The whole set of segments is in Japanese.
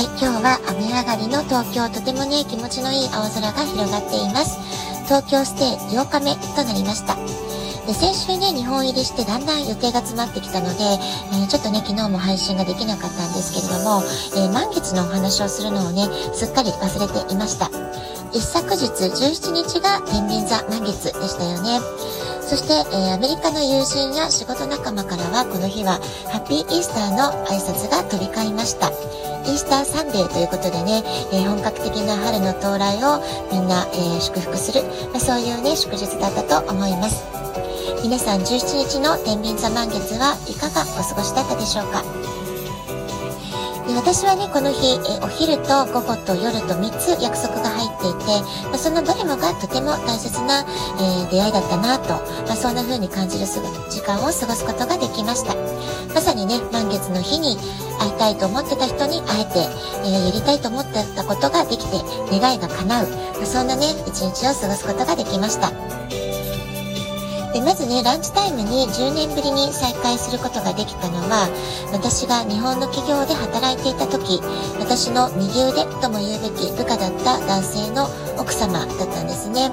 はい、今日は雨上がりの東京、とてもね、気持ちのいい青空が広がっています。東京ステイ8日目となりました。で先週ね、日本入りしてだんだん予定が詰まってきたので、えー、ちょっとね、昨日も配信ができなかったんですけれども、えー、満月のお話をするのをね、すっかり忘れていました。一昨日17日が天秤座満月でしたよね。そして、えー、アメリカの友人や仕事仲間からはこの日はハッピーイースターの挨拶が飛び交いました。イースターサンデーということでね、えー、本格的な春の到来をみんな、えー、祝福する、まあ、そういうね、祝日だったと思います。皆さん17日の天秤座満月はいかがお過ごしだったでしょうか？で私はね、この日、えお昼と午後と夜と3つ約束が入っていて、まあ、そのどれもがとても大切な、えー、出会いだったなと、まあ、そんな風に感じる時間を過ごすことができました。まさにね、満月の日に会いたいと思ってた人に会えて、えー、やりたいと思ってたことができて、願いが叶う、まあ、そんなね、一日を過ごすことができました。でまずねランチタイムに10年ぶりに再会することができたのは私が日本の企業で働いていた時私の右腕とも言うべき部下だった男性の奥様だったんですね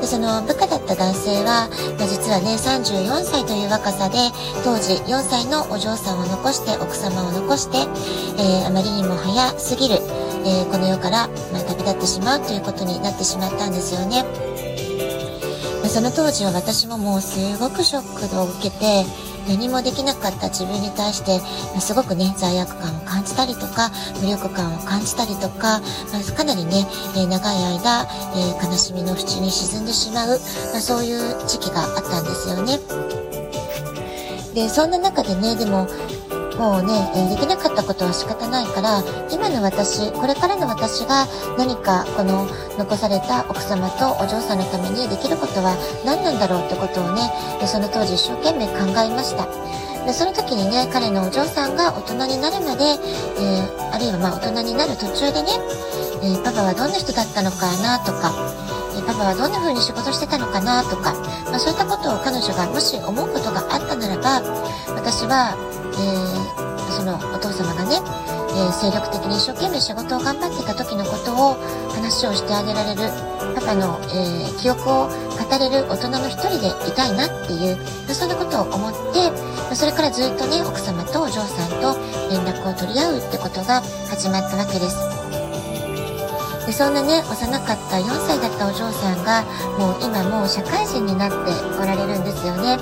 でその部下だった男性は、ま、実はね34歳という若さで当時4歳のお嬢さんを残して奥様を残して、えー、あまりにも早すぎる、えー、この世から、まあ、旅立ってしまうということになってしまったんですよね。その当時は私ももうすごくショックを受けて何もできなかった自分に対してすごくね罪悪感を感じたりとか無力感を感じたりとかかなりね長い間悲しみの淵に沈んでしまうそういう時期があったんですよね。でそんな中でねでももうね、えできなかったことは仕方ないから、今の私、これからの私が何かこの残された奥様とお嬢さんのためにできることは何なんだろうってことをね、その当時一生懸命考えました。でその時にね、彼のお嬢さんが大人になるまで、えー、あるいはま大人になる途中でね、えー、パパはどんな人だったのかなとか、パパはどんな風に仕事してたのかなとか、まあ、そういったことを彼女がもし思うことがあったならば、私は、えー、そのお父様がね、えー、精力的に一生懸命仕事を頑張ってた時のことを話をしてあげられるパパの、えー、記憶を語れる大人の一人でいたいなっていう、そんなことを思って、それからずっとね、奥様とお嬢さんと連絡を取り合うってことが始まったわけです。でそんなね、幼かった4歳だったお嬢さんが、もう今もう社会人になっておられるんですよね。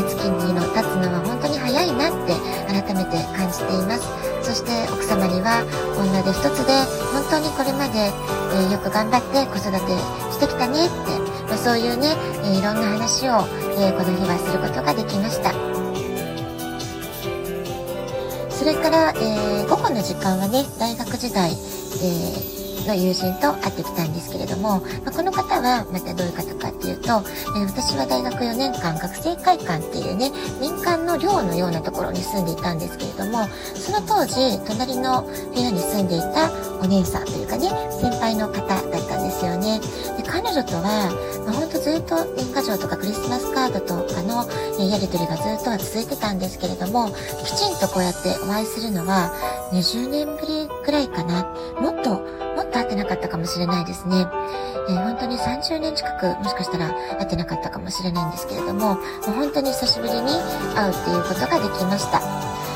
月日の経つのは本当に早いなって改めて感じています。そして奥様には女で一つで本当にこれまで、えー、よく頑張って子育てしてきたねって、まあ、そういうね、えー、いろんな話を、えー、この日はすることができました。それから、え午後の時間はね大学時代、えの友人と会ってきたんですけれども、まあ、この方はまたどういう方かっていうと、え、私は大学4年間学生会館っていうね、民間の寮のようなところに住んでいたんですけれども、その当時、隣の部屋に住んでいたお姉さんというかね、先輩の方だったんですよね。で彼女とは、まあ、ほんとずっと年賀状とかクリスマスカードとかの、えやり取りがずっとは続いてたんですけれども、きちんとこうやってお会いするのは、20年ぶりくらいかな。もっと会ってなかったかもしれないですね。えー、本当に30年近くもしかしたら会ってなかったかもしれないんですけれども、もう本当に久しぶりに会うっていうことができました。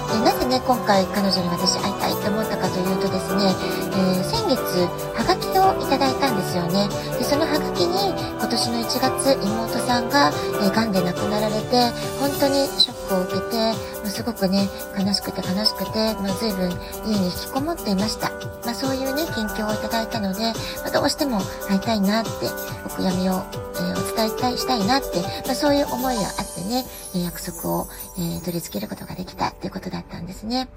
でなぜね、今回彼女に私会いたいと思ったかというとですね、えー、先月、ハガキをいただいたんですよね。で、そのハガキに今年の1月、妹さんが、えー、癌で亡くなられて、本当にショックを受けて、まあ、すごくね、悲しくて悲しくて、まあ、随分家に引きこもっていました。まあ、そういうね、近況をいただいたので、まあ、どうしても会いたいなって、お悔やみを、えー、お伝えしたいしたいなって、まあ、そういう思いがあってね、約束を、えー、取り付けることができたっていうことだったんですね。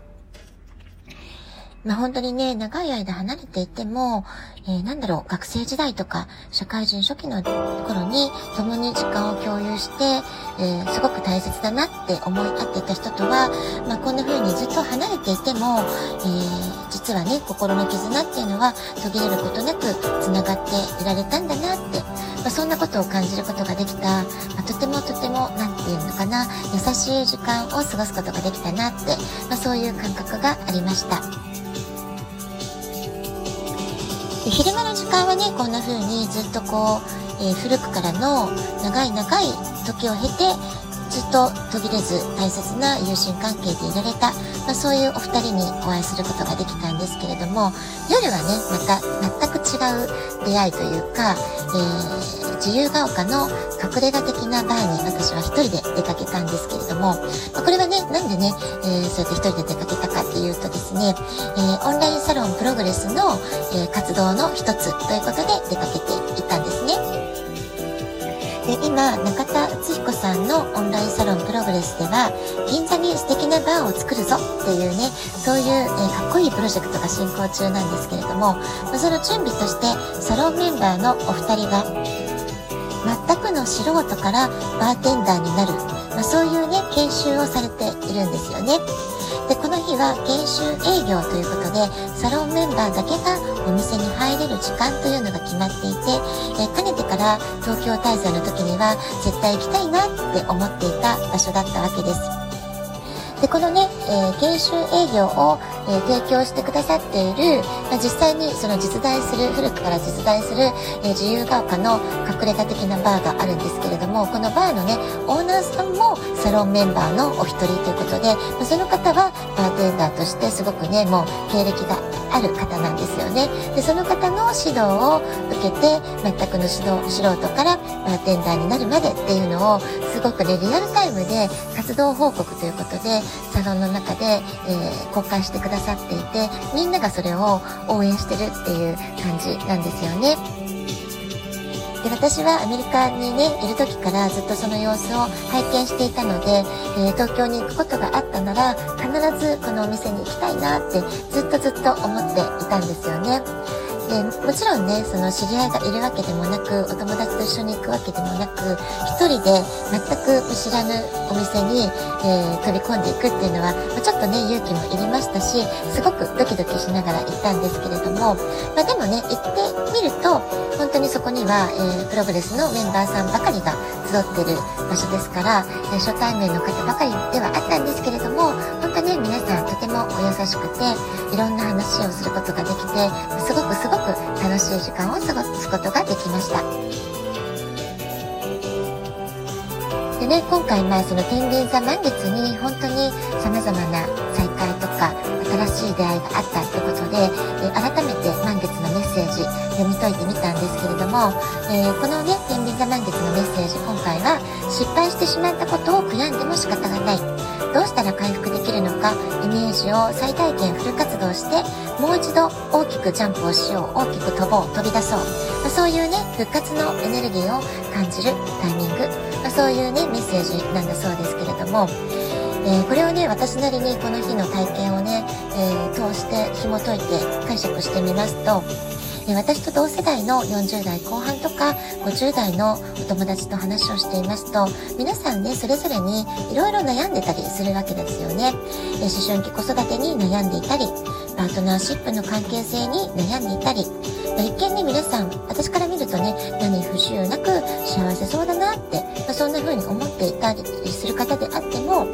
まあ本当にね、長い間離れていても、えー、なんだろう、学生時代とか、社会人初期の頃に共に時間を共有して、えー、すごく大切だなって思い合っていた人とは、まあこんな風にずっと離れていても、えー、実はね、心の絆っていうのは途切れることなく繋がっていられたんだなって、まあそんなことを感じることができた、まあ、とてもとても、なんていうのかな、優しい時間を過ごすことができたなって、まあそういう感覚がありました。で昼間の時間はねこんな風にずっとこう、えー、古くからの長い長い時を経てずっと途切れず大切な友人関係でいられた、まあ、そういうお二人にお会いすることができたんですけれども夜はねまた全く違う出会いというか、えー、自由が丘の隠れ家的なバーに私は一人で出かけたんですけれども、まあ、これはねなんでね、えー、そうやって一人で出かけたっていうとですね、えー、オンラインサロンプログレスの、え活動の一つということで出かけていったんですね。で今中田敦彦さんのオンラインサロンプログレスでは銀座に素敵なバーを作るぞっていうねそういう、えー、かっこいいプロジェクトが進行中なんですけれども、ま、その準備としてサロンメンバーのお二人が全くの素人からバーテンダーになる、業ということで、サロンメンバーだけがお店に入れる時間というのが決まっていて、えかねてから東京滞在の時には絶対行きたいなって思っていた場所だったわけです。で、このね、えー、研修営業を、えー、提供してくださっている、まあ、実際にその実在する、古くから実在する、えー、自由が丘の隠れ家的なバーがあるんですけれども、このバーのね、オーナーさんもサロンメンバーのお一人ということで、まあ、その方はバーテンダーとしてすごくね、もう経歴がある方なんですよね。で、その方の指導を受けて、全くの指導、素人からバーテンダーになるまでっていうのを、すごくね、リアルタイムで活動報告ということで、サロンの中で、えー、公開してくださっていて、みんながそれを応援してるっていう感じなんですよね。で私はアメリカにねいる時からずっとその様子を拝見していたので、えー、東京に行くことがあったなら必ずこのお店に行きたいなってずっとずっと思っていたんですよね。でもちろんねその知り合いがいるわけでもなくお友達と一緒に行くわけでもなく一人で全く知らぬお店に、えー、飛び込んでいくっていうのは、ま、ちょっとね勇気もいりましたしすごくドキドキしながら行ったんですけれども、まあ、でもね行ってみると本当にそこには、えー、プログレスのメンバーさんばかりが集ってる場所ですから、えー、初対面の方ばかりではあったんですけれどもんとてもお優しくていろんな話をすることができてすごくすごく楽しい時間を過ごすことができました。でね、今回まあその天秤座満月に本当に様々な再会とか新しい出会いがあったってことで、改めて満月セージ読み解いてみたんですけれども、えー、このね、天秤座満月のメッセージ今回は失敗してしまったことを悔やんでも仕方がない。どうしたら回復できるのか、イメージを最大限フル活動して、もう一度大きくジャンプをしよう、大きく飛ぼう、飛び出そう。まあ、そういうね、復活のエネルギーを感じるタイミング。まあ、そういうね、メッセージなんだそうですけれども、えー、これをね、私なりにこの日の体験をね、えー、通して紐解いて解釈してみますと、私と同世代の40代後半とか50代のお友達と話をしていますと皆さんねそれぞれにいろいろ悩んでたりするわけですよね、え思春期子育てに悩んでいたりパートナーシップの関係性に悩んでいたり、一見ね皆さん私から見るとね何不自由なく幸せそうだなって、ま、そんな風に思っていたりする方であっても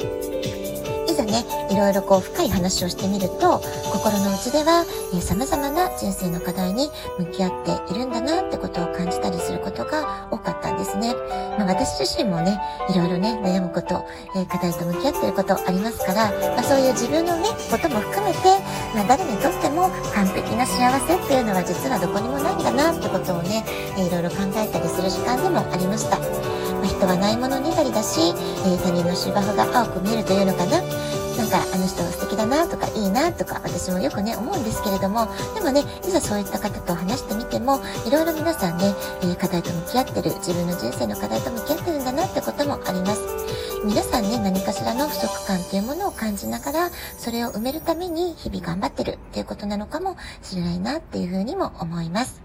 ね、いろいろこう深い話をしてみると、心の内では、えー、様々な人生の課題に向き合っているんだなってことを感じたりすることが多かったんですね。まあ、私自身もね、いろいろね、悩むこと、えー、課題と向き合っていることありますから、まあ、そういう自分のね、ことも含めて、まあ、誰にとっても完璧な幸せっていうのは実はどこにもないんだなってことをね、いろいろ考えたりする時間でもありました。ま人はないものねだりだし、え、他人の芝生が青く見えるというのかな、なんかあの人素敵だなとかいいなとか私もよくね思うんですけれどもでもねいざそういった方と話してみてもいろいろ皆さんね、えー、課題と向き合ってる自分の人生の課題と向き合ってるんだなってこともあります。皆さんね何かしらの不足感っていうものを感じながらそれを埋めるために日々頑張ってるっていうことなのかもしれないなっていうふうにも思います。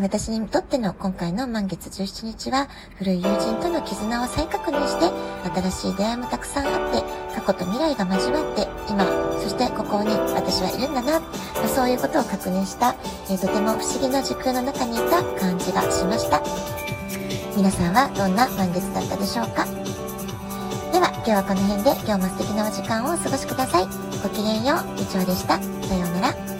私にとっての今回の満月17日は古い友人との絆を再確認して新しい出会いもたくさんあって過去と未来が交わって今そしてここに私はいるんだな、そういうことを確認した、えとても不思議な時空の中にいた感じがしました皆さんはどんな満月だったでしょうか？では今日はこの辺で今日も素敵なお時間をお過ごしくださいごきげんよう、以上でした。さようなら。